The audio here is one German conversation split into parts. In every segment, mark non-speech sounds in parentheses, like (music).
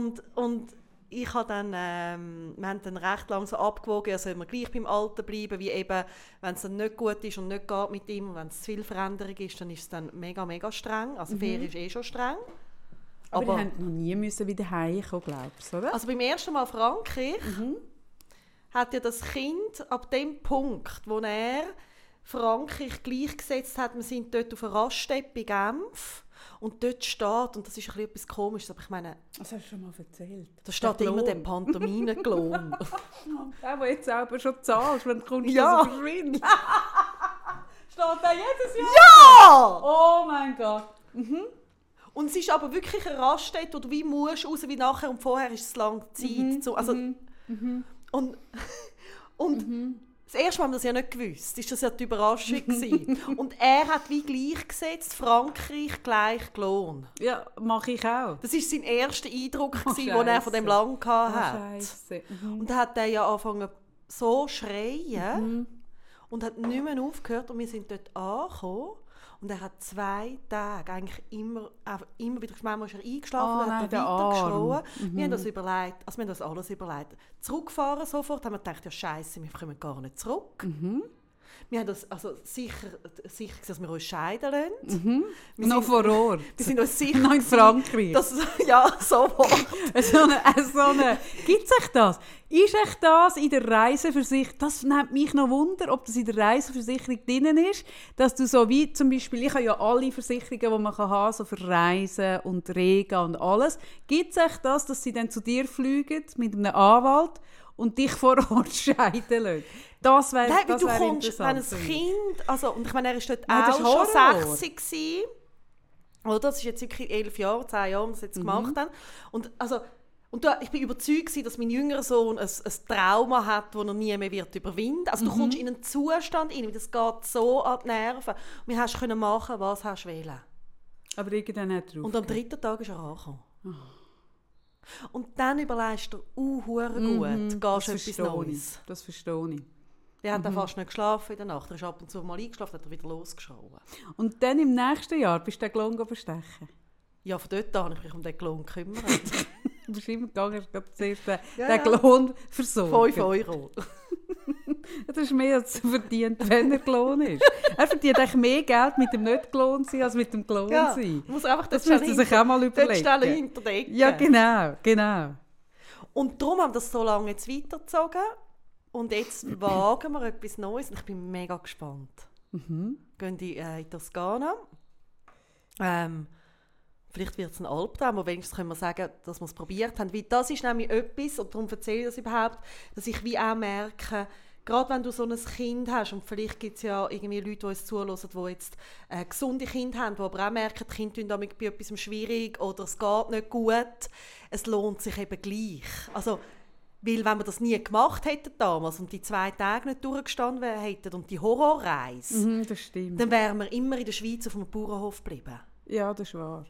Und, und ich habe dann, ähm, wir haben dann recht lange so abgewogen, soll man gleich beim Alten bleiben, wie eben, wenn es dann nicht gut ist und nicht geht mit ihm und wenn es zu viel Veränderung ist, dann ist es dann mega, mega streng. Also mhm. Ferien ist eh schon streng. Aber, Aber ihr noch nie müssen wieder heimkommen, glaubst du, oder? Also beim ersten Mal Frankreich mhm. hat ja das Kind ab dem Punkt, wo er Frankreich gleichgesetzt hat, wir sind dort auf einer Raststätte in Genf und dort steht, und das ist ein etwas Komisches, aber ich meine... Das hast du schon mal erzählt. Da steht der immer der Pantomime-Klon. (laughs) der, der jetzt selber schon zahlst, wenn du kommst, ja. dass verschwindet. (laughs) steht der jedes Jahr? Ja! Oh mein Gott. Mhm. Und es ist aber wirklich eine Raststätte, wo du wie musst, raus wie nachher und vorher ist es lange Zeit. Mhm. So, also, mhm. mhm. Und, (laughs) und mhm. Das erste Mal haben wir das ja nicht gewusst. War das ja die Überraschung. (laughs) und er hat wie gleichgesetzt, Frankreich gleich Lohn. Ja, mache ich auch. Das war sein erster Eindruck, oh, den er von dem Land hatte. Oh, mhm. Und dann hat er ja angefangen so schreien mhm. und hat nicht mehr aufgehört. Und wir sind dort angekommen. Und er hat zwei Tage eigentlich immer, immer wieder, manchmal ist er eingeschlafen, oh, hat er weiter Mhm. Wir haben das überlegt, also wir haben das alles überlegt. Zurückfahren sofort, haben wir gedacht, ja scheiße, wir kommen gar nicht zurück. Mhm. Wir haben das also sicher, sicher dass wir uns scheiden lassen. Mhm. Wir Noch vor Ort. (laughs) Wir sind uns sicher. Noch in Frankreich. Dass, (laughs) ja, so so (laughs) eine, so eine, Gibt es echt das? Ist echt das in der Reiseversicherung, das nimmt mich noch Wunder, ob das in der Reiseversicherung drin ist, dass du so wie zum Beispiel, ich habe ja alle Versicherungen, die man kann haben so für Reisen und Regen und alles. Gibt es echt das, dass sie dann zu dir fliegen mit einem Anwalt und dich vor Ort (laughs) scheiden lassen? Das wäre Nein, das du kommst, wenn ein Kind, also, und ich meine, er war dort Nein, auch schon 60 gewesen, oder? Das ist jetzt wirklich elf Jahre, zehn Jahre, das jetzt mhm. gemacht haben. Und also, und da, ich bin überzeugt, dass mein jüngerer Sohn ein, ein Trauma hat, das er nie mehr wird überwinden Also mhm. du kommst in einen Zustand rein, das geht so an die Nerven. Und wir hast können machen, was hast du wählen. Aber irgendwann hat er Und am dritten Tag ist er angekommen. Oh. Und dann überlegst du, uh, gut, mhm, gehst du etwas Neues. Ich. Das verstehe ich. Der hat mhm. fast nicht geschlafen in der Nacht. Er ist ab und zu mal eingeschlafen, hat er wieder losgeschrien. Und dann im nächsten Jahr bist du den Klon verstechen? Ja, von dort an habe ich mich um den Klon gekümmert. (laughs) du bist immer gegangen, hast zuerst den, ja, den Klon versorgt. 5 Euro. (laughs) das ist mehr als er verdient, wenn er Klon ist. Er verdient eigentlich mehr Geld mit dem nicht Klon sein, als mit dem Klon ja, sein. Muss einfach das müsste sich auch mal überlegen. Hinter der Ecke. Ja, genau, genau. Und darum haben wir das so lange jetzt weitergezogen. Und jetzt (clears throat) wagen wir etwas Neues und ich bin mega gespannt. Mhm. Gehen die äh, in Toskana. Ähm, vielleicht wird es ein Albtraum, aber wenigstens können wir sagen, dass wir es probiert haben. Weil das ist nämlich etwas, und darum erzähle ich das überhaupt, dass ich wie auch merke, gerade wenn du so ein Kind hast, und vielleicht gibt es ja irgendwie Leute, die uns zuhören, die jetzt äh, gesunde Kinder haben, die aber auch merken, die Kinder tun damit bei etwas schwierig oder es geht nicht gut, es lohnt sich eben gleich. Also weil wenn wir das nie gemacht hätten damals und die zwei Tage nicht durchgestanden hätten und die Horrorreise, mhm, dann wären wir immer in der Schweiz auf einem Bauernhof geblieben. Ja, das ist wahr.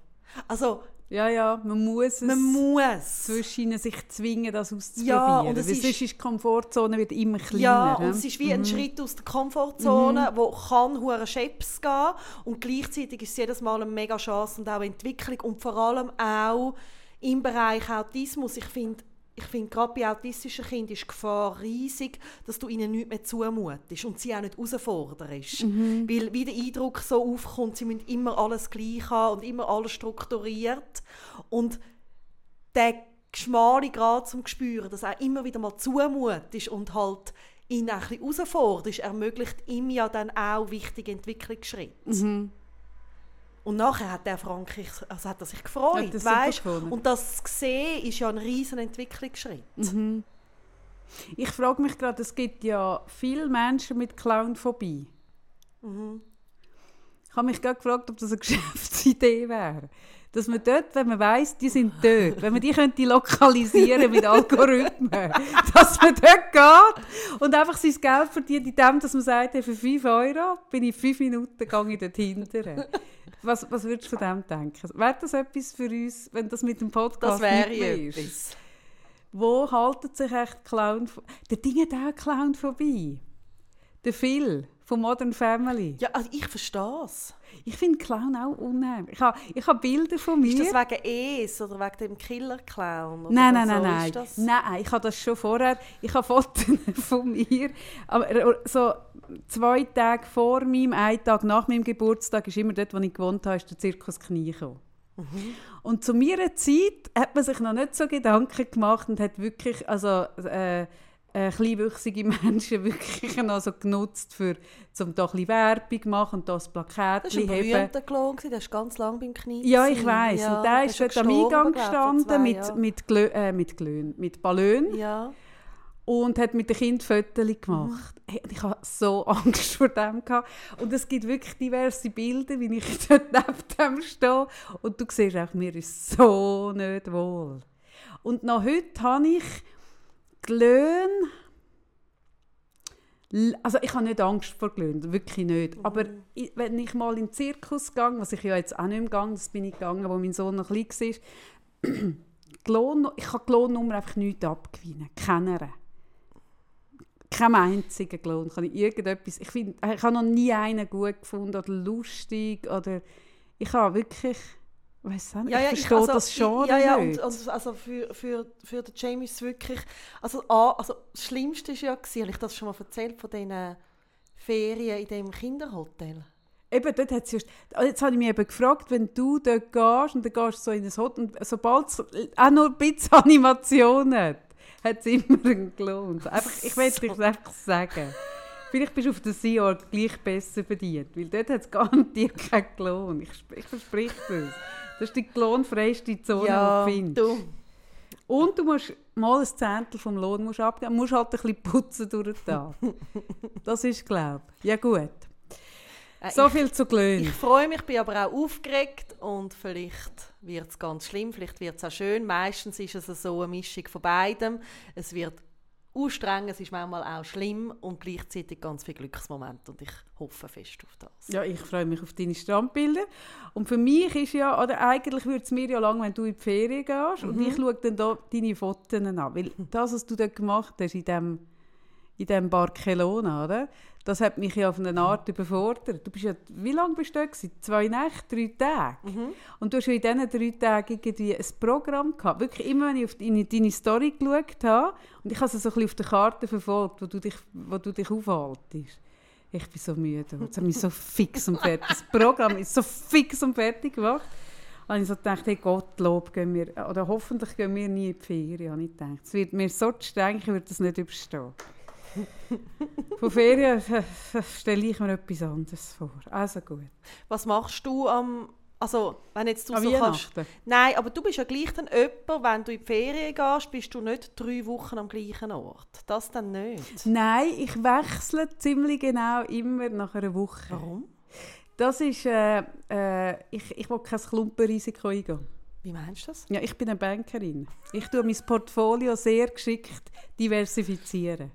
Also, ja, ja, man muss es man muss. zwischen sich zwingen, das auszuprobieren. Ja, und es ist, sonst ist die Komfortzone wird immer kleiner. Ja, und es ist wie mhm. ein Schritt aus der Komfortzone, mhm. wo kann hure Scheps gehen und gleichzeitig ist es jedes Mal eine mega Chance und auch Entwicklung und vor allem auch im Bereich Autismus. Ich finde, ich finde, gerade bei autistischen Kindern ist die Gefahr riesig, dass du ihnen nichts mehr zumutest und sie auch nicht herausforderst. Mhm. Weil wie der Eindruck so aufkommt, sie müssen immer alles gleich haben und immer alles strukturiert. Und der schmale Grad zum Spüren, dass er immer wieder mal zumutest und halt ihn ein bisschen herausforderst, ermöglicht ihm ja dann auch wichtige Entwicklungsschritte. Mhm. Und nachher hat der Frankreich, also hat er sich gefreut, ja, das weißt? Und das zu sehen, ist ja ein riesen Entwicklungsschritt. Mhm. Ich frage mich gerade, es gibt ja viele Menschen mit Clownphobie. Mhm. Ich habe mich gerade gefragt, ob das eine (laughs) Geschäftsidee wäre dass man dort, wenn man weiß, die sind dort, wenn man die könnte lokalisieren mit Algorithmen, (laughs) dass man dort geht und einfach sein Geld verdient, indem dass man sagt, hey, für 5 Euro bin ich 5 Minuten gehe ich dort hinterher. Was, was würdest du von dem denken? Wäre das etwas für uns, wenn das mit dem Podcast das wäre etwas. Wo haltet sich echt Clown... Der Ding hat auch Clown vorbei. Der Phil von Modern Family. Ja, also ich verstehe es. Ich finde Clown auch unheimlich. Ich habe, ich habe Bilder von mir. Ist das wegen Es oder wegen dem Killer-Clown? oder Nein, nein, so? nein, nein. das- Nein, ich habe das schon vorher. Ich habe (laughs) Fotos von mir. Aber so zwei Tage vor meinem, einen Tag nach meinem Geburtstag, ist immer dort, wo ich gewohnt habe, ist der Zirkus Knie gekommen. Und zu meiner Zeit hat man sich noch nicht so Gedanken gemacht und hat wirklich, also äh, äh, kleinwüchsige (laughs) Menschen wirklich noch so genutzt, für, um da ein Werbung zu machen und das Das war Plakatchen ein heben. berühmter Clown, gewesen, der ist ganz lange beim Knie. Ja, ich weiß. Ja, und der ist dort am Eingang gestanden zwei mit, Jahren. mit, Glö äh, mit Glöhn, mit Ballon Ja. und hat mit den Kindern Fotos gemacht. Hey, und ich hatte so (laughs) Angst vor dem. Gehabt. Und es gibt wirklich diverse Bilder, wie ich (laughs) dort neben dem stehe. Und du siehst auch, mir ist so nicht wohl. Und noch heute habe ich Glöhn. L- Also ich habe nicht Angst vor Glöhn, wirklich nicht. Aber ich, wenn ich mal in den Zirkus gehe, was ich ja jetzt auch nicht mehr gehe, das bin ich gegangen, wo mein Sohn noch klein war, die Lohn, ich kann die Lohnnummer einfach nicht abgewinnen. Keiner. Kein einzigen Lohn. Kann ich irgendetwas... Ich, find, ich habe noch nie einen gut gefunden oder lustig oder... Ich habe wirklich... Ich weiss auch nicht, ich verstehe also, das schon Ja, ja, nicht. und also, also für, für, für den Jamie ist es wirklich... Also, also das Schlimmste war ja, gewesen, habe ich das schon mal erzählt, von diesen Ferien in dem Kinderhotel. Eben, dort hat just, jetzt habe ich mich eben gefragt, wenn du dort gehst und dann gehst du so in ein Hotel und sobald es auch nur ein bisschen (laughs) Animation hat, hat es immer einen gelohnt. Einfach, ich will dir das einfach sagen. Vielleicht bist du auf der Sea gleich besser bedient, weil dort hat es garantiert keinen Lohn. Ich, ich verspreche das. Das ist die lohnfreiste Zone, die du findest. du. Und du musst mal ein Zehntel vom Lohn musst abgeben. Du musst halt ein bisschen putzen durch den Tag. (laughs) Das ist, glaube ich. Ja gut. Äh, So ich, viel zu Glöhn. ich freue mich, bin aber auch aufgeregt und vielleicht wird es ganz schlimm, vielleicht wird es auch schön. Meistens ist es so eine Mischung von beidem. Es wird anstrengend, es ist manchmal auch schlimm und gleichzeitig ganz viel Glücksmomente und ich hoffe fest auf das. Ja, ich freue mich auf deine Strandbilder. Und für mich ist ja, oder eigentlich würde es mir ja lang, wenn du in die Ferien gehst und ich schaue dann da deine Fotos an. Weil (laughs) das, was du dort gemacht hast in dem, in dem Barcelona, oder? das hat mich ja auf eine Art überfordert. Du bist ja, wie lange bist du gewesen? Zwei Nächte, drei Tage? Und du hast ja in diesen drei Tagen irgendwie ein Programm gehabt. Wirklich immer, wenn ich auf deine, deine Story geschaut habe und ich habe es so ein bisschen auf der Karte verfolgt, wo du dich, wo du dich aufhaltest. Ich bin so müde. Jetzt habe ich so fix und fertig. Das Programm ist so fix und fertig gemacht. Und ich so gedacht, hey Gottlob, gehen wir, oder hoffentlich gehen wir nie in die Ferien. habe ich gedacht. Es wird mir so streng, ich würde das nicht überstehen. Von Ferien (laughs) stelle ich mir etwas anderes vor. Also gut. Was machst du am... Also, wenn jetzt du An so kannst... Nein, aber du bist ja gleich dann jemand, wenn du in die Ferien gehst, bist du nicht drei Wochen am gleichen Ort. Das dann nicht. Nein, ich wechsle ziemlich genau immer nach einer Woche. Warum? Das ist, äh, äh, ich, ich will kein Klumpenrisiko eingehen. Wie meinst du das? Ja, ich bin eine Bankerin. Ich tue mein Portfolio sehr geschickt diversifizieren.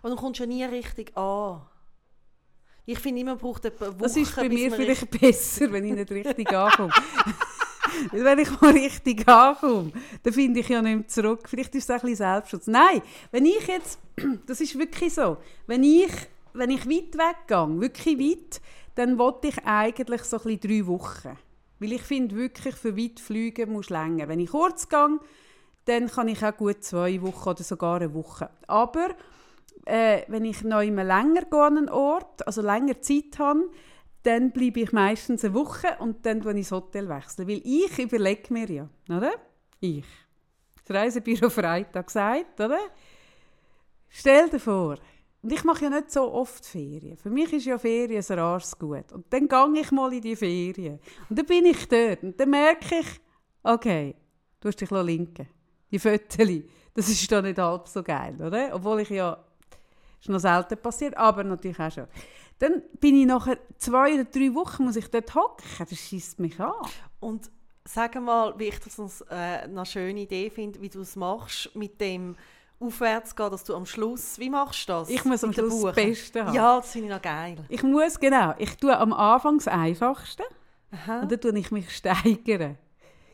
Aber du kommst ja nie richtig an. Ich finde immer, braucht eine Woche, Das ist bei mir vielleicht besser, wenn ich nicht richtig ankomme. (laughs) Wenn ich mal richtig ankomme, dann finde ich ja nicht mehr zurück. Vielleicht ist es ein bisschen Selbstschutz. Nein, wenn ich jetzt, (clears throat) das ist wirklich so, wenn ich, wenn ich weit weggehe, wirklich weit, dann wollte ich eigentlich so ein bisschen drei Wochen. Weil ich finde wirklich, für weit fliegen musst du länger. Wenn ich kurz gehe, dann kann ich auch gut zwei Wochen oder sogar eine Woche. Aber äh, wenn ich noch immer länger gehe an einen Ort, also länger Zeit habe, dann bleibe ich meistens eine Woche und dann wechsle ich das Hotel. Wechseln. Weil ich überlege mir ja, oder? Ich. Das Reisebüro Freitag gesagt, oder? Stell dir vor, und ich mache ja nicht so oft Ferien. Für mich ist ja Ferien ein rares Gut. Und dann gehe ich mal in die Ferien. Und dann bin ich dort. Und dann merke ich, okay, du hast dich linken Die Föteli, das ist doch nicht halb so geil, oder? Obwohl ich ja, ist noch selten passiert, aber natürlich auch schon. Dann bin ich nachher zwei oder drei Wochen, muss ich dort hocken. Das schießt mich an. Und sag mal, wie ich das äh, eine schöne Idee finde, wie du es machst mit dem aufwärts gehen, dass du am Schluss, wie machst du das? Ich muss am Schluss das Buchen? Beste haben. Ja, das finde ich noch geil. Ich muss, genau, ich tue am Anfang das Einfachste. Aha. Und dann tue ich mich steigern.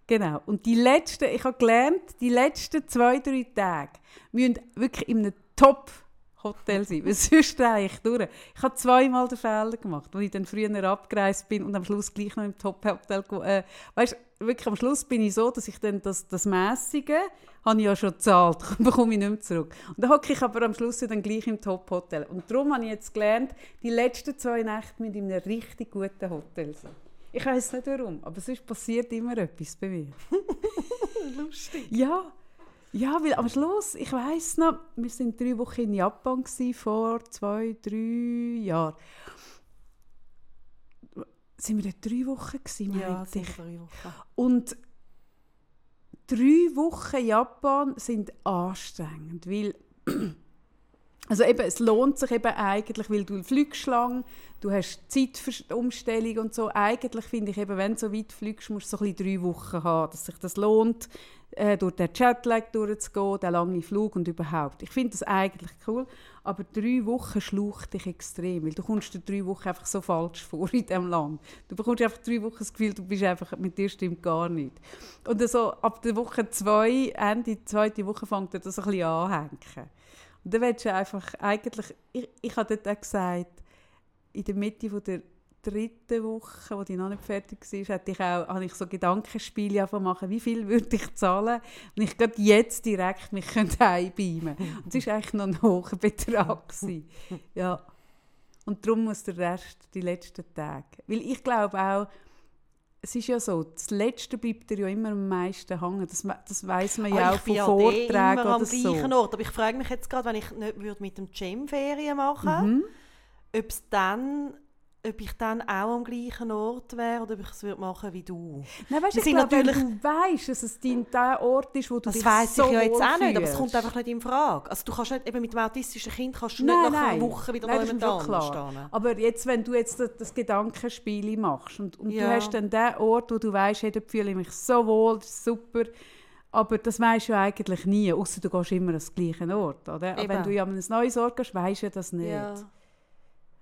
Genau. Und die letzten, ich habe gelernt, die letzten zwei, drei Tage müssen wirklich in einem Top Hotel sein, weil sonst drehe ich durch. Ich habe zweimal den Fehler gemacht, als ich dann früher abgereist bin und am Schluss gleich noch im Top-Hotel... Äh, weißt wirklich am Schluss bin ich so, dass ich dann das, das Mässige habe ich ja schon gezahlt, (laughs) bekomme ich nicht mehr zurück. Und dann hocke ich aber am Schluss dann gleich im Top-Hotel. Und darum habe ich jetzt gelernt, die letzten zwei Nächte mit in einem richtig guten Hotel sein. Ich weiß nicht warum, aber sonst passiert immer etwas bei mir. (laughs) Lustig. Ja, ja, weil am Schluss, ich weiß noch, wir waren drei Wochen in Japan gewesen, vor zwei, drei Jahren. Sind wir dort drei Wochen gewesen, Ja, sind ich. drei Wochen. Und drei Wochen Japan sind anstrengend, weil (clears throat) also eben, es lohnt sich eben eigentlich, weil du fliegst lang, du hast Zeitumstellung und so. Eigentlich finde ich eben, wenn du so weit fliegst, musst du so ein bisschen drei Wochen haben, dass sich das lohnt, äh, durch den Jetlag durchzugehen, den langen Flug und überhaupt. Ich finde das eigentlich cool, aber drei Wochen schlaucht dich extrem, weil du kommst dir drei Wochen einfach so falsch vor in diesem Land. Du bekommst einfach drei Wochen das Gefühl, du bist einfach, mit dir stimmt gar nicht. Und so ab der Woche zwei, Ende der zweiten Woche fängt er das ein bisschen anhängen. Und dann willst du einfach eigentlich, ich, ich habe dort auch gesagt, in der Mitte von der dritten Woche, wo die noch nicht fertig war, hatte ich auch, habe ich so Gedankenspiele machen, wie viel würde ich zahlen, wenn ich gerade jetzt direkt mich heimbeamen könnte. (laughs) Und das war eigentlich noch ein hoher Betrag. Gewesen. Ja. Und darum muss der Rest die letzten Tage. Weil ich glaube auch, es ist ja so, das Letzte bleibt dir ja immer am meisten hängen. Das, das weiss man ja Ah, auch von ja Vorträgen immer am oder so. gleichen Ort. Aber ich frage mich jetzt gerade, wenn ich nicht würde mit dem Gym Ferien machen Mhm. ob's dann, ob ich dann auch am gleichen Ort wäre oder ob ich es würde machen wie du. Nein, weißt, ich sind glaube, wenn natürlich- du weißt, dass es dein der Ort ist, wo du Das dich weiss so ich ja jetzt auch nicht, aber es kommt einfach nicht in Frage. Also du kannst nicht, eben mit dem autistischen Kind kannst du Nein, nicht nach nein. einer Woche wieder Nein, jemand klar. stehen. Aber jetzt, wenn du jetzt das, das Gedankenspiel machst und, und Ja. du hast dann den Ort, wo du weißt, hey, dort fühle ich mich so wohl, das ist super, aber das weißt du ja eigentlich nie, außer du gehst immer an den gleichen Ort. Oder? Aber wenn du ja an ein neues Ort gehst, weißt du das nicht. Ja.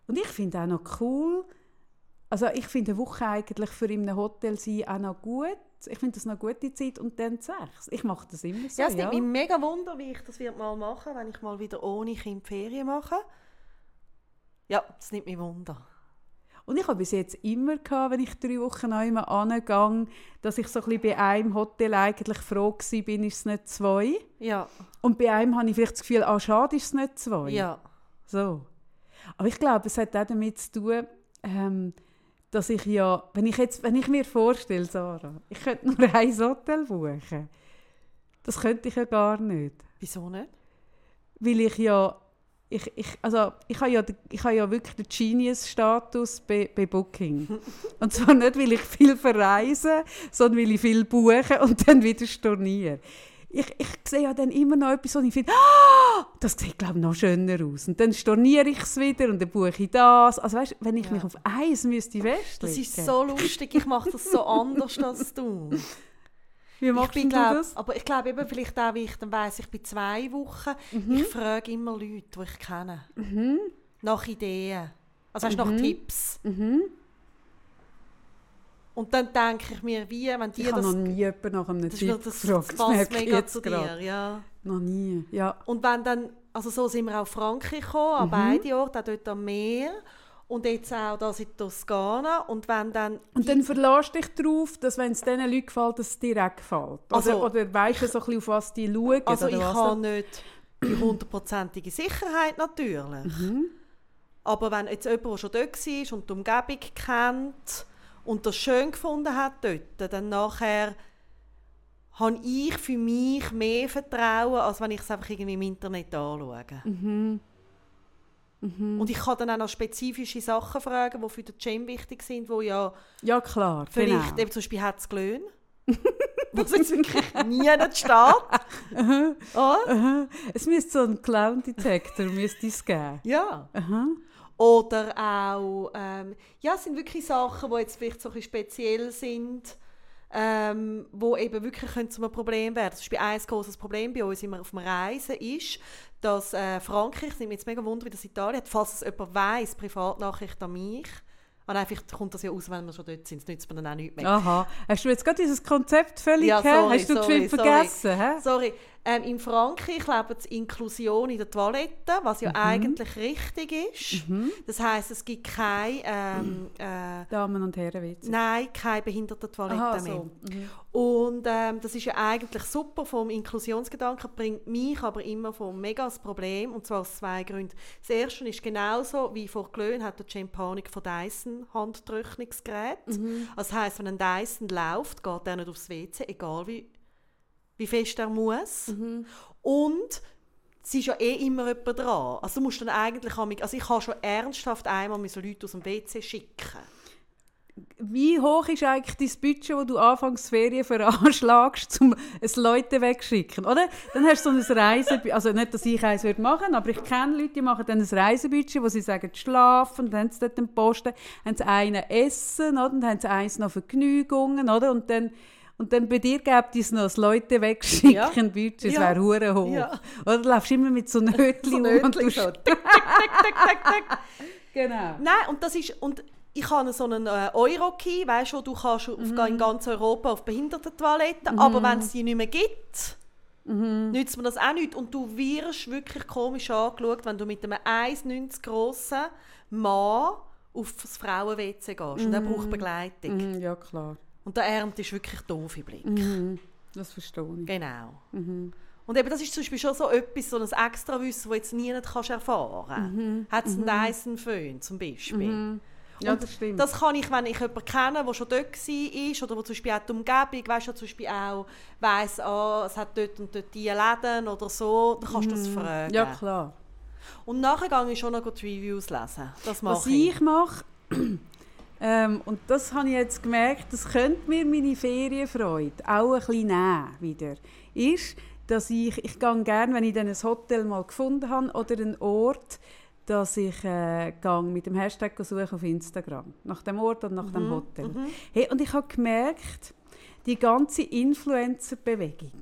Und ich finde auch noch cool, also ich finde eine Woche eigentlich für in einem Hotel sein auch noch gut. Ich finde das noch eine gute Zeit und dann sechs. Ich mache das immer so, Ja, es ja. nimmt mich mega Wunder, wie ich das mal machen wenn ich mal wieder ohne Kind Ferien mache. Ja, das nimmt mich Wunder. Und ich habe bis jetzt immer gehabt, wenn ich drei Wochen neu angehe, dass ich so ein bisschen bei einem Hotel eigentlich froh war, bin ist es nicht zwei. Ja, Und bei einem habe ich vielleicht das Gefühl, ah, schade, ist es nicht zwei. ja. So. Aber ich glaube, es hat auch damit zu tun, ähm, dass ich ja, wenn ich, jetzt, wenn ich mir vorstelle, Sarah, ich könnte nur (laughs) ein Hotel buchen. Das könnte ich ja gar nicht. Wieso nicht? Weil ich ja, ich, ich, also ich habe ja, ich habe ja wirklich den Genius-Status bei, bei Booking. (laughs) Und zwar nicht, weil ich viel verreise, sondern weil ich viel buche und dann wieder storniere. Ich, ich sehe ja dann immer noch etwas, wo ich finde, ah, das sieht, glaube ich, noch schöner aus. Und dann storniere ich es wieder und dann buche ich das. Also weißt, wenn ich Ja. mich auf eins müsste festlegen. Das ist so lustig, ich mache das so anders als du. (laughs) Wie Ich machst bin, du glaub, das? Aber ich glaube eben vielleicht auch, wie ich dann weiss, ich bin zwei Wochen. Mhm. Ich frage immer Leute, die ich kenne. Nach Ideen. Also weißt, nach Tipps. Mhm. Und dann denke ich mir, wie, wenn die Ich habe das... noch nie jemanden nach einem das, Tipp das, gefragt. das passt ich mega jetzt zu gerade. dir, ja. Noch nie, ja. Und wenn dann, also so sind wir auch auf Frankreich gekommen, Mhm. an beide Orte, auch dort am Meer. Und jetzt auch das in Toskana. Und wenn dann... Und dann verlässt dich darauf, dass wenn es diesen Leuten gefällt, dass es dir auch gefällt. Oder, Also- oder weißt du so ein bisschen, auf was die schauen? Also oder ich habe nicht die hundertprozentige Sicherheit natürlich. Mhm. Aber wenn jetzt jemand, der schon dort war und die Umgebung kennt und das schön gefunden hat dort, dann nachher habe ich für mich mehr Vertrauen, als wenn ich es einfach irgendwie im Internet anschaue. Mhm. Und ich kann dann auch noch spezifische Sachen fragen, die für den Gym wichtig sind, wo ja Ja, klar. vielleicht, genau. eben zum Beispiel hat es Glöhn, (laughs) was jetzt wirklich nie nicht steht. Ah? Aha. Es müsste so einen Clown-Detector geben. Ja. Aha. Oder auch, ähm, ja, es sind wirklich Sachen, die jetzt vielleicht so ein speziell sind, ähm, wo eben wirklich können zu einem Problem werden. Zum Beispiel ein großes Problem bei uns immer auf dem Reisen ist, dass äh, Frankreich, es nimmt mich jetzt mega wunder, wie das Italien hat, falls es jemand weiss, Privatnachricht an mich, und einfach kommt das ja aus, wenn wir schon dort sind, das nützt man dann auch nicht mehr. Aha. Hast du jetzt gerade dieses Konzept völlig Ja, sorry, Hast du sorry, sorry. vergessen? Hä? Sorry, Ähm, in Frankreich lebt die Inklusion in der Toilette, was ja mhm. eigentlich richtig ist. Mhm. Das heißt, es gibt keine ähm, äh, Damen und Herren Witze. Nein, keine Behindertentoilette Aha, mehr. So. Mhm. Und ähm, das ist ja eigentlich super vom Inklusionsgedanken, bringt mich aber immer vom mega Problem und zwar aus zwei Gründen. Das erste ist genauso wie vor Glöhn hat der Jane Panik von Dyson Handtrocknungsgerät. Mhm. Das heißt, wenn ein Dyson läuft, geht er nicht aufs WC, egal wie wie fest er muss. Mhm. Und es ist ja eh immer jemand dran. Also du musst dann eigentlich, also ich habe schon ernsthaft einmal so Leute aus dem WC schicken. Wie hoch ist eigentlich dein Budget, das du anfangs Ferien veranschlagst, um es Leute wegzuschicken, oder? Dann hast du so ein Reisebudget, also nicht, dass ich eins machen würde, aber ich kenne Leute, die machen dann ein Reisebudget, wo sie sagen, schlafen, dann haben sie dort den Posten, haben sie einen Essen, oder? dann haben sie eins noch Vergnügungen, oder? Und dann und dann bei dir gibt es noch das Leute wegschicken, ja. Budget, das ja. wäre hure hoch. Ja. Oder du läufst immer mit so Nötchen (laughs) so um und du so. tick, tick, (laughs) Genau. Nein, und das ist... Und ich habe so einen äh, Euro-Key, weißt du, du kannst mhm. in ganz Europa auf Behindertentoiletten, mhm. aber wenn es die nicht mehr gibt, mhm. nützt mir das auch nicht. Und du wirst wirklich komisch angeschaut, wenn du mit einem 1,90 grossen Mann auf das Frauen-WC gehst. Und er braucht mhm. Begleitung. Mhm, ja, klar. Und der Ernte ist wirklich doof im Blick. Mhm. Das verstehe ich. Genau. Mhm. Und eben das ist zum Beispiel schon so etwas, so ein Extrawissen, das jetzt nie kannst erfahren kannst. Mhm. Hat es mhm. einen Dyson Föhn zum Beispiel. Mhm. Ja, das stimmt. Das kann ich, wenn ich jemanden kenne, der schon dort war oder wo zum Beispiel auch die Umgebung, weißt du, zum Beispiel auch weiss, oh, es hat dort und dort diese Läden oder so, dann kannst du das mhm. fragen. Ja, klar. Und nachher gehe ich schon noch die Reviews lesen. Das mache Was ich, ich mache, ähm, und das habe ich jetzt gemerkt, das könnte mir meine Ferienfreude auch ein bisschen nehmen wieder, ist, dass ich, ich gehe gerne, wenn ich dann ein Hotel mal gefunden habe oder einen Ort, dass ich äh, mit dem Hashtag suche auf Instagram, nach dem Ort und nach mhm. dem Hotel. Mhm. Hey, und ich habe gemerkt, die ganze Influencer-Bewegung,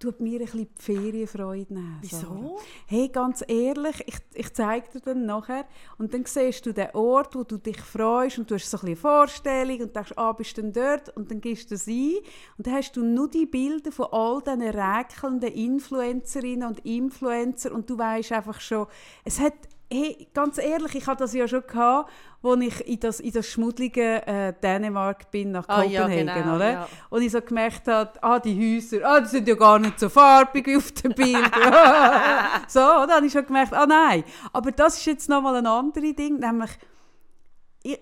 tut mir ein bisschen die Ferienfreude nehmen. Wieso? Hey, ganz ehrlich, ich, ich zeige dir dann nachher und dann siehst du den Ort, wo du dich freust und du hast so ein bisschen Vorstellung und denkst, ah, bist du denn dort? Und dann gehst du das ein und dann hast du nur die Bilder von all diesen räkelnden Influencerinnen und Influencer und du weißt einfach schon, es hat hey, ganz ehrlich, ich hatte das ja schon gehabt, als ich in das, in das schmuddelige äh, Dänemark bin, nach ah, Kopenhagen, ja, genau, oder? Ja. Und ich so gemerkt habe, ah, die Häuser, ah, die sind ja gar nicht so farbig auf dem Bild. (laughs) (laughs) so, dann habe ich schon gemerkt, ah nein. Aber das ist jetzt nochmal ein anderes Ding, nämlich, ich,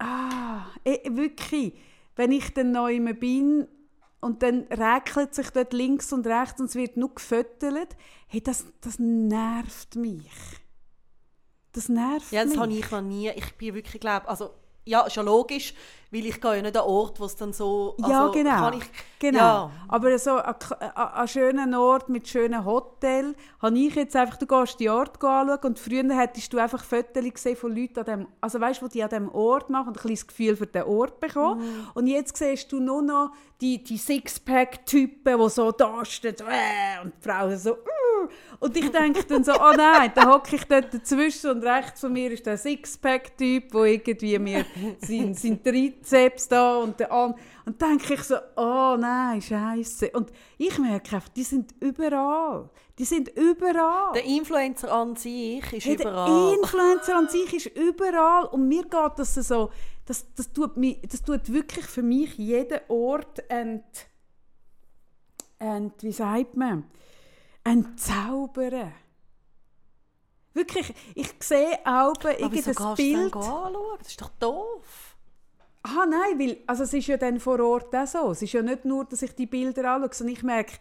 ah, ich, wirklich, wenn ich dann neu bin, und dann räkelt sich dort links und rechts und es wird nur gefüttert. Hey, das, das nervt mich. Das nervt ja, das mich. habe ich noch nie. Ich bin wirklich, glaube also ja, ist ja logisch, weil ich gehe ja nicht an Ort, wo es dann so... Also ja, genau. Ich, genau. Ja. Aber so an schönen Ort mit schönen Hotel habe ich jetzt einfach, du gehst die Ort anschauen und früher hättest du einfach Fotos gesehen von Leuten an dem, also weißt du, die an diesem Ort machen und ein das Gefühl für den Ort bekommen. Mm. Und jetzt siehst du nur noch die, die Sixpack-Typen, die so da stehen äh, und die Frauen so... Uh, und ich denke dann so, oh nein, da hocke ich dort dazwischen und rechts von mir ist der Sixpack-Typ, der irgendwie mir sein, sein Trizeps da und der an und denke ich so, oh nein, Scheiße. Und ich merke einfach, die sind überall. Die sind überall. Der Influencer an sich ist hey, überall. Der Influencer an sich ist überall. Und mir geht das so, das, das, tut, mich, das tut wirklich für mich jeden Ort ent, ent wie sagt man, entzaubern. Wirklich, ich sehe auch irgendein Bild. anschauen? Das ist doch doof. Ah nein, weil also es ist ja dann vor Ort auch so. Es ist ja nicht nur, dass ich die Bilder anschaue, sondern ich merke,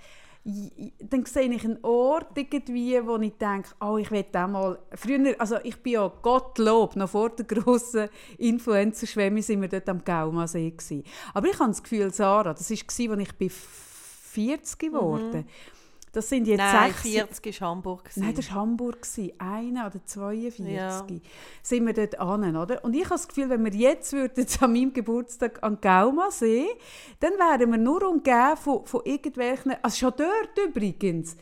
dann sehe ich einen Ort irgendwie, wo ich denke, oh, ich will auch mal... Früher, also ich bin ja Gottlob, noch vor der grossen Influencer-Schwemme sind wir dort am Gaumasee gewesen. Aber ich habe das Gefühl, Sarah, das war, als ich 40 geworden bin. Mhm. Das sind jetzt Nein, sechs... 40 war Hamburg. Nein, das war Hamburg. Eine oder 42 ja. sind wir dort an, oder? Und ich habe das Gefühl, wenn wir jetzt würden, (laughs) an meinem Geburtstag an Gaumasee, dann wären wir nur umgeben von, von irgendwelchen... Also schon dort übrigens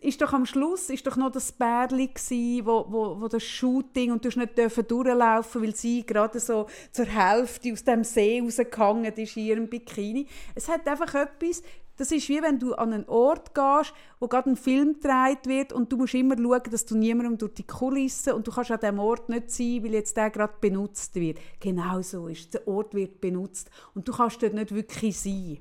ist doch am Schluss ist doch noch das Bärli gsi, wo, wo, wo das Shooting und du nicht dürfen durchlaufen, weil sie gerade so zur Hälfte aus dem See rausgehangen ist in ihrem Bikini. Es hat einfach etwas das ist wie wenn du an einen Ort gehst, wo gerade ein Film gedreht wird und du musst immer schauen, dass du niemandem durch die Kulisse und du kannst an diesem Ort nicht sein, weil jetzt der gerade benutzt wird. Genau so ist es. Der Ort wird benutzt und du kannst dort nicht wirklich sein.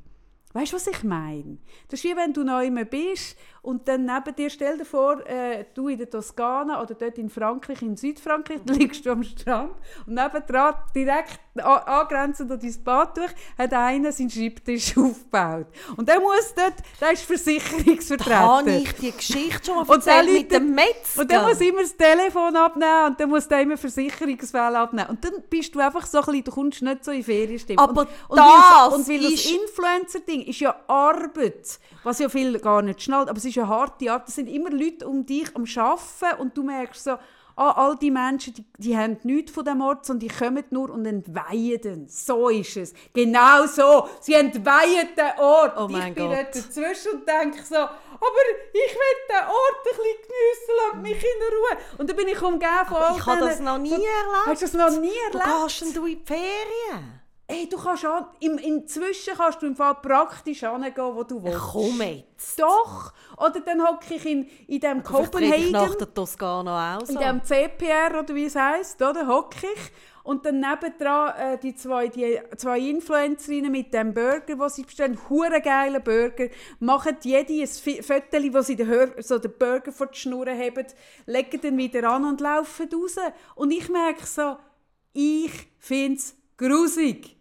Weißt du, was ich meine? Das ist wie wenn du neu bist und dann neben dir, stell dir vor, äh, du in der Toskana oder dort in Frankreich, in Südfrankreich, da (laughs) liegst du am Strand und nebendran, direkt angrenzend an dein Bad durch, hat einer seinen Schreibtisch (laughs) aufgebaut. Und der muss dort, der ist Versicherungsvertreter. Habe ich die Geschichte schon mal (laughs) erzählt mit dem Metzger? Und der muss immer das Telefon abnehmen und dann muss der immer Versicherungsfälle abnehmen. Und dann bist du einfach so ein bisschen, du kommst nicht so in Ferienstimmung. Aber und, und das weil, und weil das Influencer-Ding ist ja Arbeit, was ja viel gar nicht schnallt, aber es ist eine harte Arbeit. Es sind immer Leute um dich am Arbeiten und du merkst so, ah, all die Menschen, die, die haben nichts von dem Ort, sondern die kommen nur und entweihen den. So ist es. Genau so. Sie entweihen den Ort. Oh ich bin Gott. dort dazwischen und denke so, aber ich will den Ort ein bisschen geniessen, lass mich in Ruhe. Und dann bin ich umgeben von all Ich habe das noch nie erlebt. Hast du das noch nie Wo erlebt? gehst denn du in die Ferien? Ey, du kannst an, im, inzwischen kannst du im Fall praktisch hingehen, wo du willst. Komm jetzt. Doch! Oder dann hocke ich in, in dem ich nach der Toskana auch so. in dem CPR oder wie es heisst, oder? Hocke ich. Und dann nebendran äh, die, zwei, die zwei Influencerinnen mit dem Burger, den sie bestellen, hure geile Burger, machen jede ein Foto, wo sie den, Hör so den Burger vor die Schnur haben, legen den wieder an und laufen raus. Und ich merke so, ich finde es grusig.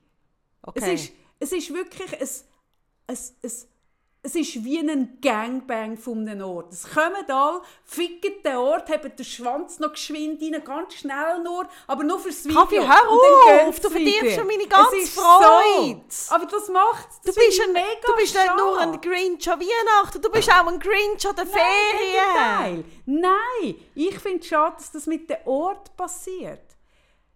okay. Es, ist, es ist wirklich ein, ein, ein, es ist wie ein Gangbang von einem Ort. Es kommen alle, ficken den Ort, haben den Schwanz noch geschwind rein, ganz schnell nur, aber nur fürs Video. Kaffee, hör auf, du verdirbst schon meine ganze Freude. So. Aber das macht Du bist, ein, du bist nicht nur ein Grinch an Weihnachten, du bist auch ein Grinch an den Ferien. Nein, ich finde es schade, dass das mit dem Ort passiert.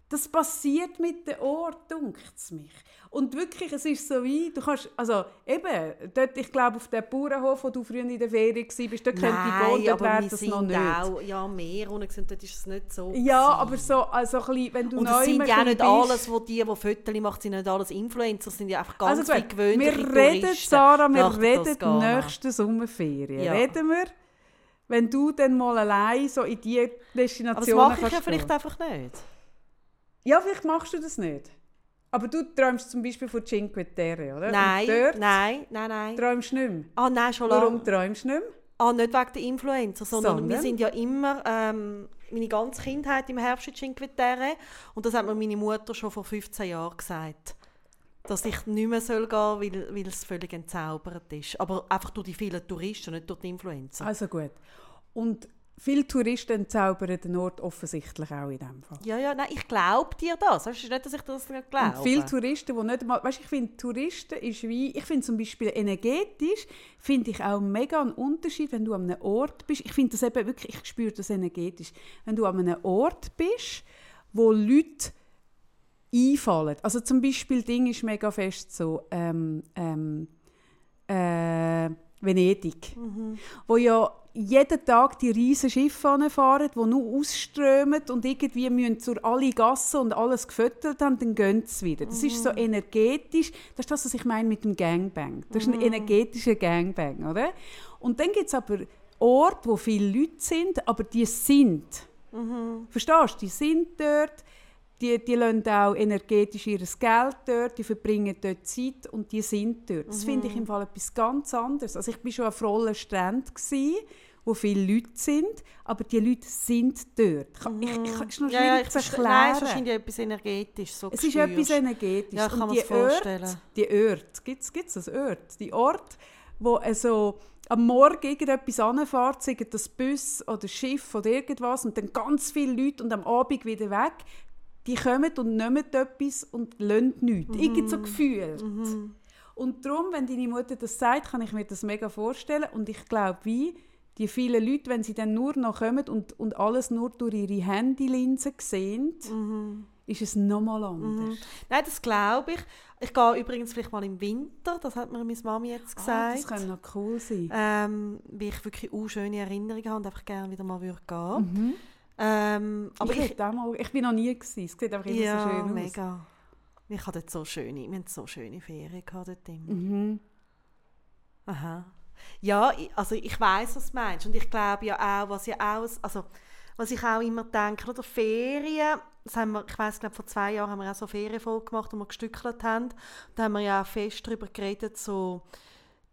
Das passiert mit dem Ort, dunkt es mich. Und wirklich, es ist so wie, du kannst, also eben, dort, ich glaube, auf dem Bauernhof, wo du früher in der Ferien warst, dort könnte ich gehen, dort wäre das sind noch nicht. auch ja, mehr gewesen, dort ist es nicht so. Ja, aber so, also ein bisschen, wenn du Und neu es sind ja auch nicht bist- alles, wo die, die Fotos machen, sind nicht alles Influencer, sind ja einfach ganz Also viel gewöhnliche wir reden, Touristen Sarah, wir reden Toskana. nächste Sommerferien. Ja. Reden wir, wenn du dann mal allein so in die Aber das mache ich ja vielleicht einfach nicht. Ja, vielleicht machst du das nicht. Aber du träumst zum Beispiel von Cinque Terre, oder? Nein, nein, nein, nein. träumst du nicht mehr. Ah, nein, schon Warum lange. träumst du nicht mehr? Ah, nicht wegen der Influencer, sondern, Sondern? wir sind ja immer, ähm, meine ganze Kindheit im Herbst in Cinque Terre und das hat mir meine Mutter schon vor 15 Jahren gesagt. Dass ich nicht mehr soll gehen soll, weil, weil es völlig entzaubert ist. Aber einfach durch die vielen Touristen, nicht durch die Influencer. Also gut. Und viele Touristen zaubern den Ort offensichtlich auch in dem Fall. Ja, ja, nein, ich glaube dir das. Es ist nicht, dass ich das nicht glaube. Und viele Touristen, die nicht mal... Weißt, ich finde, Touristen ist wie... Ich finde zum Beispiel energetisch, finde ich auch mega einen Unterschied, wenn du an einem Ort bist. Ich finde das eben wirklich, ich spüre das energetisch. Wenn du an einem Ort bist, wo Leute einfallen. Also zum Beispiel, Ding ist mega fest so, ähm, ähm, äh, Venedig, wo ja jeden Tag die riesen Schiffe anfahren, die nur ausströmen und irgendwie müssen durch alle Gassen und alles gefüttert haben, dann gehen sie wieder. Das ist so energetisch, das ist das, was ich meine mit dem Gangbang. Das ist ein energetischer Gangbang, oder? Und dann gibt es aber Orte, wo viele Leute sind, aber die sind. Verstehst du? Die sind dort, die, die lassen auch energetisch ihr Geld dort, die verbringen dort Zeit und die sind dort. Das finde ich im Fall etwas ganz anderes. Also ich war schon an vollen gewesen, wo viele Leute sind, aber die Leute sind dort. Ich, ich, ich, es ist noch ja, ich zu verstehe. Nein, es ist erklären. wahrscheinlich etwas energetisch. So Es ist etwas energetisches. Ja, kann man die sich vorstellen. Orte, die Orte, gibt es das Ort? Die Ort, wo also am Morgen irgendetwas anfährt, sei das Bus oder Schiff oder irgendwas, und dann ganz viele Leute und am Abend wieder weg, die kommen und nehmen etwas und lassen nichts. Irgend so gefühlt. Und darum, wenn deine Mutter das sagt, kann ich mir das mega vorstellen. Und ich glaube, wie die vielen Leute, wenn sie dann nur noch kommen und, und alles nur durch ihre Handylinsen sehen, ist es nochmal anders. Nein, das glaube ich. Ich gehe übrigens vielleicht mal im Winter, das hat mir meine Mami jetzt Ah, gesagt. das könnte noch cool sein. ähm, weil ich wirklich auch schöne Erinnerungen habe und einfach gerne wieder mal würde gehen ähm, aber ich, ich, mal, ich bin noch nie gewesen. Es sieht einfach immer ja, so schön aus. mega. Ich hatte so schöne, wir hatten so schöne Ferien gehabt dort immer. Mhm. Aha. Ja, also ich weiß, was du meinst. Und ich glaube ja auch, was ja auch, also was ich auch immer denke, oder Ferien, das haben wir, ich weiß glaube vor zwei Jahren haben wir auch so Ferienfolge gemacht, wo wir gestückelt haben. Da haben wir ja auch fest darüber geredet, so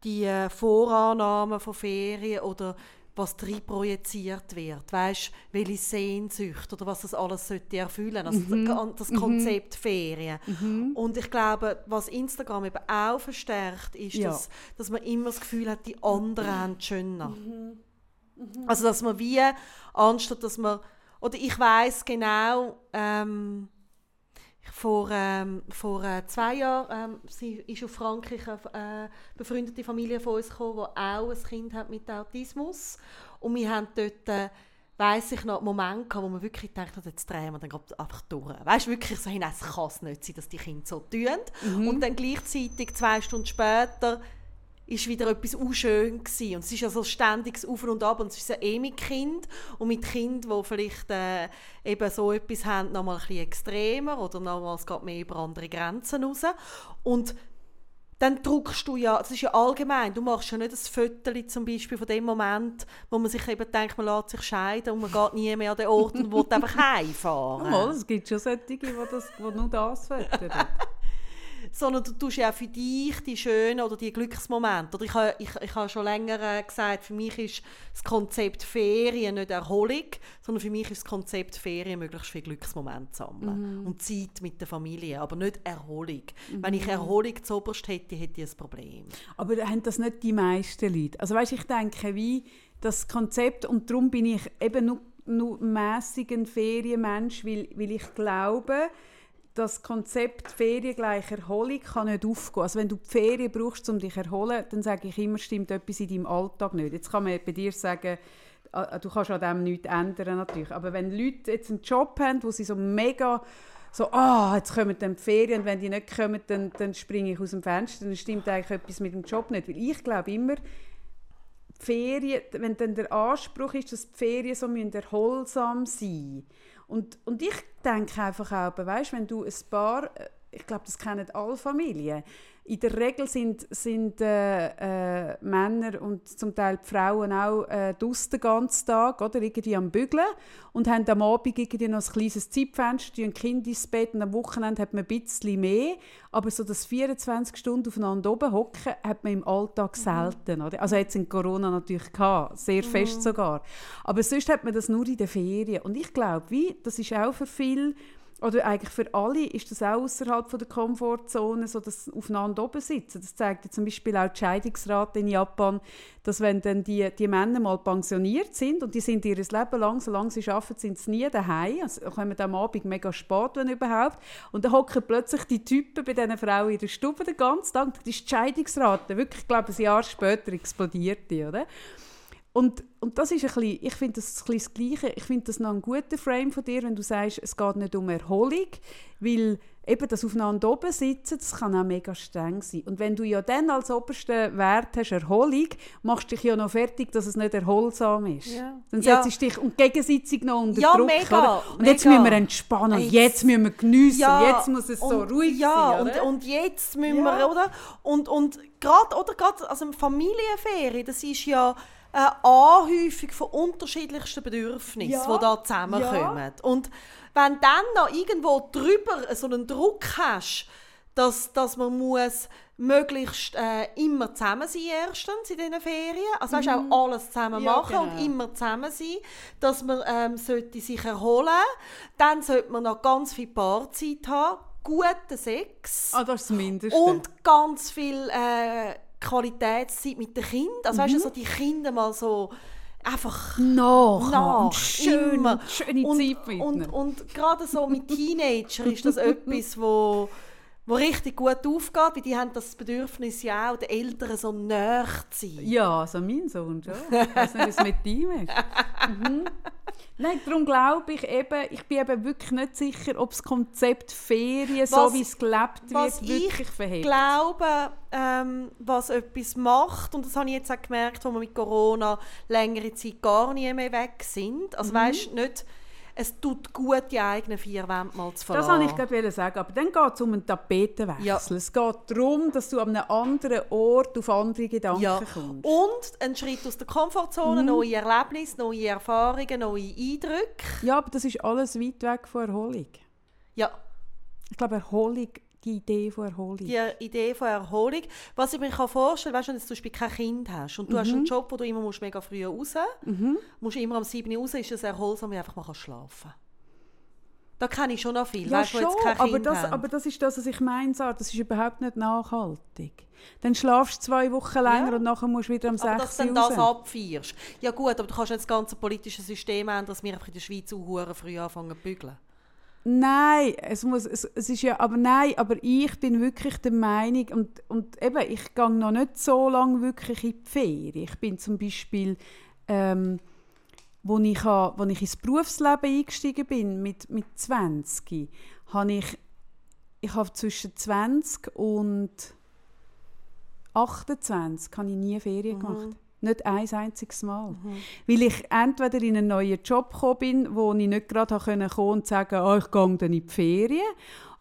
die äh, Vorannahmen von Ferien oder was drin projiziert wird. Weißt welche Sehnsucht oder was das alles sollte erfüllen Also mhm. das, Konzept mhm. Ferien. Mhm. Und ich glaube, was Instagram eben auch verstärkt, ist, ja. dass, dass man immer das Gefühl hat, die anderen haben es schöner. Mhm. mhm. Also dass man wie, anstatt dass man, oder ich weiß genau, ähm, vor, ähm, vor äh, zwei Jahren ähm, sie ist aus Frankreich eine äh, befreundete Familie von uns gekommen, die auch ein Kind hat mit Autismus. Und wir haben dort, äh, weiss ich noch, Momente gehabt, wo man wirklich gedacht hat, jetzt drehen wir dann einfach durch. Weißt du, wirklich so hin, es kann nicht sein, dass die Kinder so tun. Mhm. Und dann gleichzeitig, zwei Stunden später, ist wieder etwas unschön gewesen. Und es ist ja so ständiges Auf und Ab und es ist ein eh mit Kind und mit Kind, wo vielleicht äh, eben so etwas haben, noch mal ein bisschen extremer oder nochmal es geht mehr über andere Grenzen raus. Und dann druckst du ja, das ist ja allgemein, du machst ja nicht ein Foto zum Beispiel von dem Moment, wo man sich eben denkt, man lässt sich scheiden und man geht nie mehr an den Ort und will einfach (laughs) heimfahren. Ja, es gibt schon solche, die, das, die nur das fotografieren. Sondern du tust ja auch für dich die schönen oder die Glücksmomente. Oder ich habe ich, ich ha schon länger äh, gesagt, für mich ist das Konzept Ferien nicht Erholung, sondern für mich ist das Konzept Ferien möglichst viele Glücksmomente sammeln mhm. und Zeit mit der Familie, aber nicht Erholung. Mhm. Wenn ich Erholung zuoberst hätte, hätte ich ein Problem. Aber haben das nicht die meisten Leute? Also weißt, ich denke, wie das Konzept und darum bin ich eben nur, nur mäßig ein Ferienmensch, weil, weil ich glaube, das Konzept Ferien gleich Erholung kann nicht aufgehen. Also wenn du die Ferien brauchst, um dich zu erholen, dann sage ich immer, stimmt etwas in deinem Alltag nicht. Jetzt kann man bei dir sagen, du kannst an dem nichts ändern natürlich. Aber wenn Leute jetzt einen Job haben, wo sie so mega so, ah, oh, jetzt kommen dann die Ferien und wenn die nicht kommen, dann, dann springe ich aus dem Fenster, dann stimmt eigentlich etwas mit dem Job nicht. Weil ich glaube immer, Ferien, wenn dann der Anspruch ist, dass die Ferien so erholsam sein müssen, und, und ich denke einfach auch, weißt, wenn du ein Paar, äh, ich glaube, das kennen alle Familien, in der Regel sind, sind äh, äh, Männer und zum Teil die Frauen auch äh, draussen den ganzen Tag oder irgendwie am Bügeln und haben am Abend irgendwie noch ein kleines Zeitfenster, ein Kind ins Bett und am Wochenende hat man ein bisschen mehr, aber so das 24 Stunden aufeinander oben hocken hat man im Alltag mhm. selten. Oder? Also jetzt in Corona natürlich gehabt, sehr mhm. fest sogar. Aber sonst hat man das nur in den Ferien und ich glaube, wie, das ist auch für viele oder eigentlich für alle ist das auch außerhalb der Komfortzone, so dass aufeinander oben sitzen. Das zeigt ja zum Beispiel auch die Scheidungsrate in Japan, dass wenn dann die, die Männer mal pensioniert sind und die sind ihr Leben lang, solange sie arbeiten, sind sie nie daheim, also kommen am Abend mega spät, wenn überhaupt, und dann hocken plötzlich die Typen bei diesen Frauen in der Stube den ganzen Tag, das die Scheidungsrate, wirklich, ich glaube, ein Jahr später explodiert die, oder? Und, und das ist ein bisschen, ich finde das, ein das Gleiche. Ich finde das noch ein guter Frame von dir, wenn du sagst, es geht nicht um Erholung, weil eben das aufeinander oben sitzen, das kann auch mega streng sein. Und wenn du ja dann als obersten Wert hast Erholung, machst du dich ja noch fertig, dass es nicht erholsam ist. Ja. Dann setzt ja. dich und die Gegensitzung noch unter ja, Druck. Mega, oder? Und mega. jetzt müssen wir entspannen, jetzt, jetzt müssen wir geniessen, ja, jetzt muss es so ruhig ja, sein. Ja, und, und jetzt müssen wir, oder? Und, und gerade, oder gerade, also Familienferien, das ist ja eine Anhäufung von unterschiedlichsten Bedürfnissen, ja, die da zusammenkommen. Ja. Und wenn dann noch irgendwo drüber so einen Druck hast, dass, dass man muss möglichst äh, immer zusammen sein erstens in diesen Ferien, also mhm. auch alles zusammen ja, machen genau. und immer zusammen sein, dass man ähm, sollte sich erholen, dann sollte man noch ganz viel Paarzeit haben, guten Sex ah, und ganz viel äh, Qualitätszeit mit den Kindern. Also mhm. weißt du, so die Kinder mal so einfach nach, nach schön, immer. schöne und, Zeit mit und, und, und gerade so mit Teenagern ist das (laughs) etwas, wo wo richtig gut aufgeht, weil die haben das Bedürfnis ja auch, den Eltern so näher zu sein. Ja, also mein Sohn schon. Ich weiß nicht, was mit ihm ist. (laughs) Mhm. Nein, darum glaube ich eben, ich bin eben wirklich nicht sicher, ob das Konzept Ferien, was, so wie es gelebt wird, wirklich verhält. Ich glaube, ähm, was etwas macht, und das habe ich jetzt auch gemerkt, wo wir mit Corona längere Zeit gar nie mehr weg sind. Also mhm. weißt, nicht es tut gut, die eigenen vier Wände mal zu verlassen. Das wollte ich gerade sagen, aber dann geht es um einen Tapetenwechsel. Ja. Es geht darum, dass du an einem anderen Ort auf andere Gedanken ja. kommst. Und ein Schritt aus der Komfortzone, mhm. neue Erlebnisse, neue Erfahrungen, neue Eindrücke. Ja, aber das ist alles weit weg von Erholung. Ja. Ich glaube, Erholung die Idee von Erholung. Die Idee von Erholung. Was ich mir vorstellen kann, wenn du zum Beispiel kein Kind hast und du mhm. hast einen mhm. Job, wo du immer musst mega früh raus mhm. musst, immer am 7 Uhr raus, ist es erholsam, wenn du einfach mal schlafen Da kenne ich schon noch viel, ja, weißt, schon, aber das, aber das ist das, was ich meine, Sarah. das ist überhaupt nicht nachhaltig. Dann schlafst du zwei Wochen länger ja. und nachher musst du wieder am 6 Uhr Aber dass du dann das abfeierst. Ja gut, aber du kannst nicht das ganze politische System ändern, dass wir einfach in der Schweiz auch früh anfangen zu bügeln. Nein, es muss, es, es, ist ja, aber nein, aber ich bin wirklich der Meinung und, und eben, ich gehe noch nicht so lange wirklich in die Ferien. Ich bin zum Beispiel, ähm, wo ich, ha, wo ich ins Berufsleben eingestiegen bin, mit, mit 20, habe ich, ich habe zwischen 20 und 28 habe ich nie Ferien mhm. Nicht ein einziges Mal. Mhm. Weil ich entweder in einen neuen Job gekommen bin, wo ich nicht gerade kommen und sagen oh, ich gehe dann in die Ferien.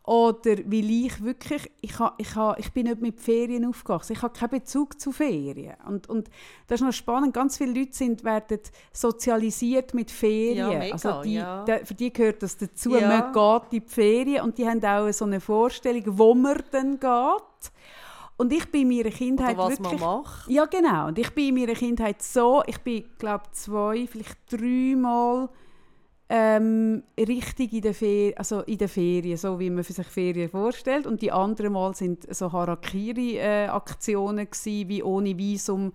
Oder weil ich wirklich, ich, ha, ich, ha, ich bin nicht mit Ferien aufgewachsen. Ich habe keinen Bezug zu Ferien. Und, und das ist noch spannend. Ganz viele Leute sind, werden sozialisiert mit Ferien. Ja, mega, also die, ja. da, für die gehört das dazu. Ja. Man geht in die Ferien und die haben auch so eine Vorstellung, wo man dann geht. Und ich bin in meiner Kindheit Oder was wirklich, man macht. Ja, genau. Und ich bin in meiner Kindheit so, ich bin, glaube zwei, vielleicht dreimal ähm, richtig in der, Ferien, also in der Ferien, so wie man sich Ferien vorstellt. Und die anderen Mal sind so Harakiri-Aktionen äh, wie ohne Visum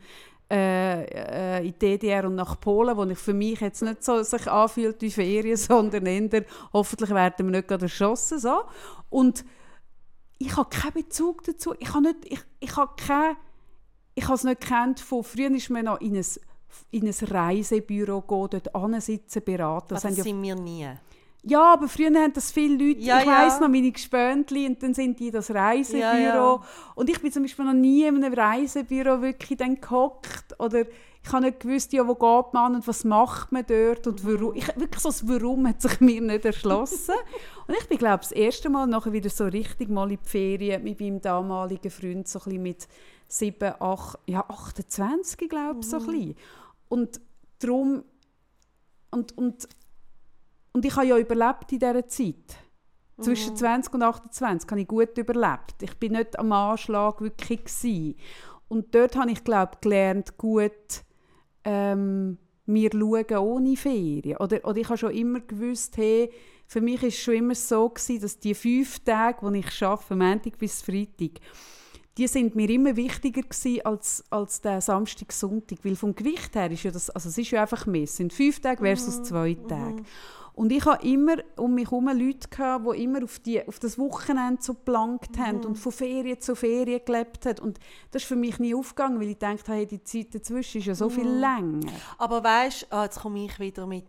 äh, äh, in die DDR und nach Polen, wo ich für mich jetzt nicht so sich anfühlt wie Ferien, (laughs) sondern eher, hoffentlich werden wir nicht gerade erschossen. So. Und ich habe keinen Bezug dazu. Ich habe nicht, ich, ich habe kein, ich habe es nicht kennt von früher ist man noch in ein, in ein Reisebüro gehen, dort sitzen, beraten. Das, das sind ja, wir nie. Ja, aber früher haben das viele Leute, ja, ich ja. weiss noch, meine Gespöntli, und dann sind die in das Reisebüro. Ja. Und ich bin zum Beispiel noch nie in einem Reisebüro wirklich dann gehockt oder ich habe nicht gewusst, ja, wo geht man und was macht man dort und warum. Ich, wirklich so das Warum hat sich mir nicht erschlossen. (laughs) und ich bin, glaube das erste Mal nachher wieder so richtig mal in die Ferien mit meinem damaligen Freund, so ein mit 7, 8, ja 28, glaube ich, mhm. so ein bisschen. Und darum, und, und, und ich habe ja überlebt in dieser Zeit. Zwischen mhm. 20 und 28 habe ich gut überlebt. Ich bin nicht am Anschlag wirklich gewesen. Und dort habe ich, glaube gelernt, gut ähm, wir schauen ohne Ferien. Oder, oder ich habe schon immer gewusst, hey, für mich war es schon immer so, gewesen, dass die fünf Tage, die ich arbeite, Montag bis Freitag, die sind mir immer wichtiger gewesen als, als der Samstag, Sonntag. Weil vom Gewicht her ist ja das, also es ist ja einfach mehr. Es sind fünf Tage versus mhm. zwei Tage. Mhm. Und ich hatte immer um mich herum Leute, gehabt, die immer auf, die, auf das Wochenende so geplankt mhm. haben und von Ferien zu Ferien gelebt haben. Und das ist für mich nie aufgegangen, weil ich dachte, hey, die Zeit dazwischen ist ja so mhm. viel länger. Aber weißt du, ah, jetzt komme ich wieder mit